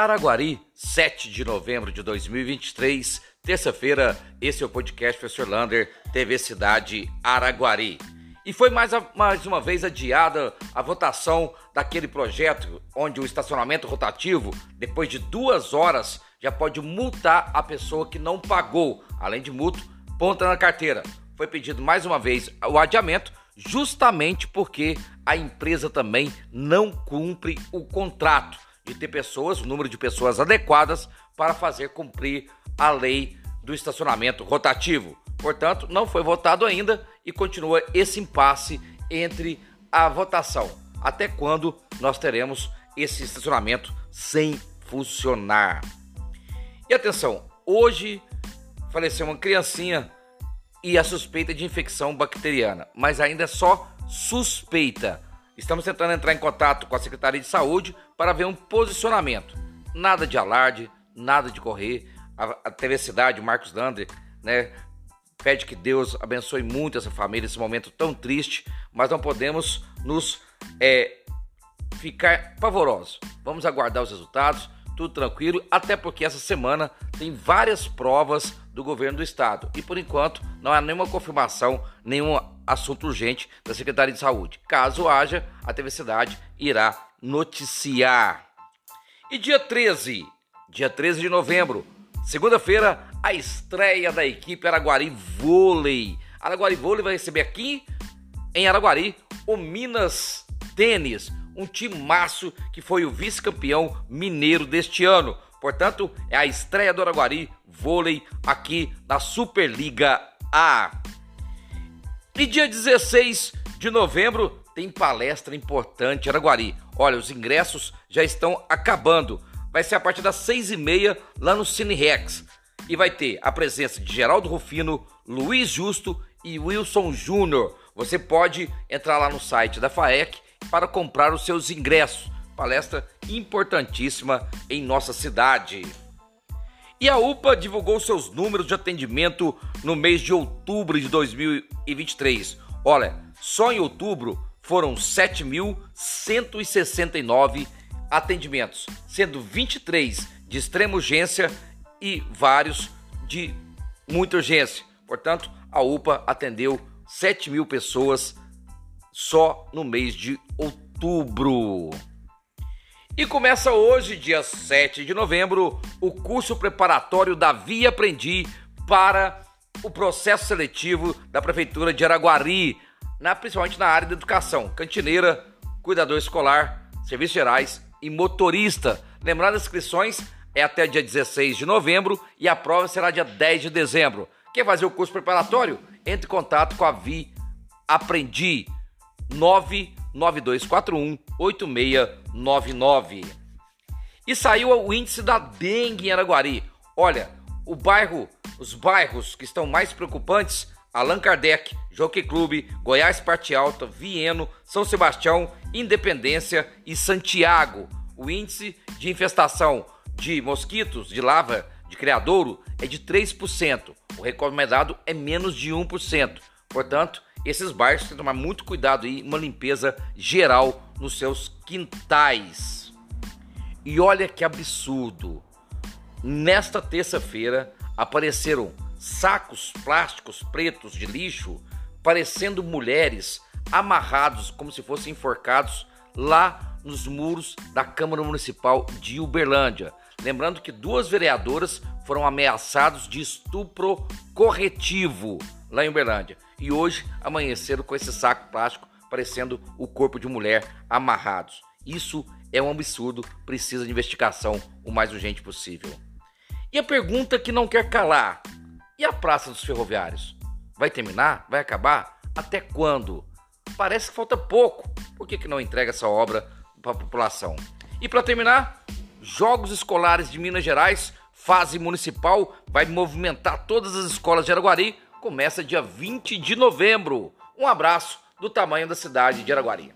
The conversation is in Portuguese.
Araguari, 7 de novembro de 2023, terça-feira. Esse é o podcast Professor Lander, TV Cidade Araguari. E foi mais, a, mais uma vez adiada a votação daquele projeto onde o estacionamento rotativo, depois de duas horas, já pode multar a pessoa que não pagou. Além de multa, ponta na carteira. Foi pedido mais uma vez o adiamento, justamente porque a empresa também não cumpre o contrato de ter pessoas, o número de pessoas adequadas para fazer cumprir a lei do estacionamento rotativo. Portanto, não foi votado ainda e continua esse impasse entre a votação. Até quando nós teremos esse estacionamento sem funcionar? E atenção, hoje faleceu uma criancinha e a suspeita de infecção bacteriana, mas ainda é só suspeita. Estamos tentando entrar em contato com a Secretaria de Saúde para ver um posicionamento. Nada de alarde, nada de correr. A, a TV Cidade, o Marcos Lander, né, pede que Deus abençoe muito essa família nesse momento tão triste, mas não podemos nos é, ficar pavorosos. Vamos aguardar os resultados, tudo tranquilo, até porque essa semana tem várias provas do governo do estado e por enquanto não há nenhuma confirmação, nenhum assunto urgente da Secretaria de Saúde. Caso haja, a TV Cidade irá noticiar. E dia 13, dia 13 de novembro, segunda-feira, a estreia da equipe Araguari Vôlei. Araguari Vôlei vai receber aqui em Araguari o Minas Tênis, um timaço que foi o vice-campeão mineiro deste ano. Portanto, é a estreia do Araguari Vôlei aqui na Superliga A. E dia 16 de novembro tem palestra importante em Araguari. Olha, os ingressos já estão acabando. Vai ser a partir das seis e meia lá no Cine Rex. E vai ter a presença de Geraldo Rufino, Luiz Justo e Wilson Júnior. Você pode entrar lá no site da FAEC para comprar os seus ingressos. Palestra importantíssima em nossa cidade. E a UPA divulgou seus números de atendimento no mês de outubro de 2023. Olha, só em outubro foram 7.169 atendimentos, sendo 23 de extrema urgência e vários de muita urgência. Portanto, a UPA atendeu 7 mil pessoas só no mês de outubro. E começa hoje, dia 7 de novembro, o curso preparatório da Via Aprendi para o processo seletivo da Prefeitura de Araguari, na, principalmente na área da educação, cantineira, cuidador escolar, serviços gerais e motorista. Lembrando, as inscrições é até dia 16 de novembro e a prova será dia 10 de dezembro. Quer fazer o curso preparatório? Entre em contato com a Vi Aprendi 99241 8699. E saiu o índice da dengue em Araguari. Olha, o bairro, os bairros que estão mais preocupantes, Allan Kardec, Jockey Clube, Goiás Parte Alta, Vieno, São Sebastião, Independência e Santiago. O índice de infestação de mosquitos de lava de criadouro é de 3%. O recomendado é menos de 1%. Portanto, esses bairros têm que tomar muito cuidado aí, uma limpeza geral nos seus quintais. E olha que absurdo! Nesta terça-feira apareceram sacos plásticos pretos de lixo, parecendo mulheres amarrados como se fossem enforcados lá nos muros da Câmara Municipal de Uberlândia. Lembrando que duas vereadoras foram ameaçadas de estupro corretivo lá em Uberlândia e hoje amanheceram com esse saco plástico parecendo o corpo de mulher amarrados. Isso é um absurdo, precisa de investigação o mais urgente possível. E a pergunta que não quer calar: e a Praça dos Ferroviários? Vai terminar? Vai acabar? Até quando? Parece que falta pouco. Por que, que não entrega essa obra para a população? E para terminar, Jogos Escolares de Minas Gerais, fase municipal, vai movimentar todas as escolas de Araguari começa dia 20 de novembro. Um abraço do tamanho da cidade de Araguari.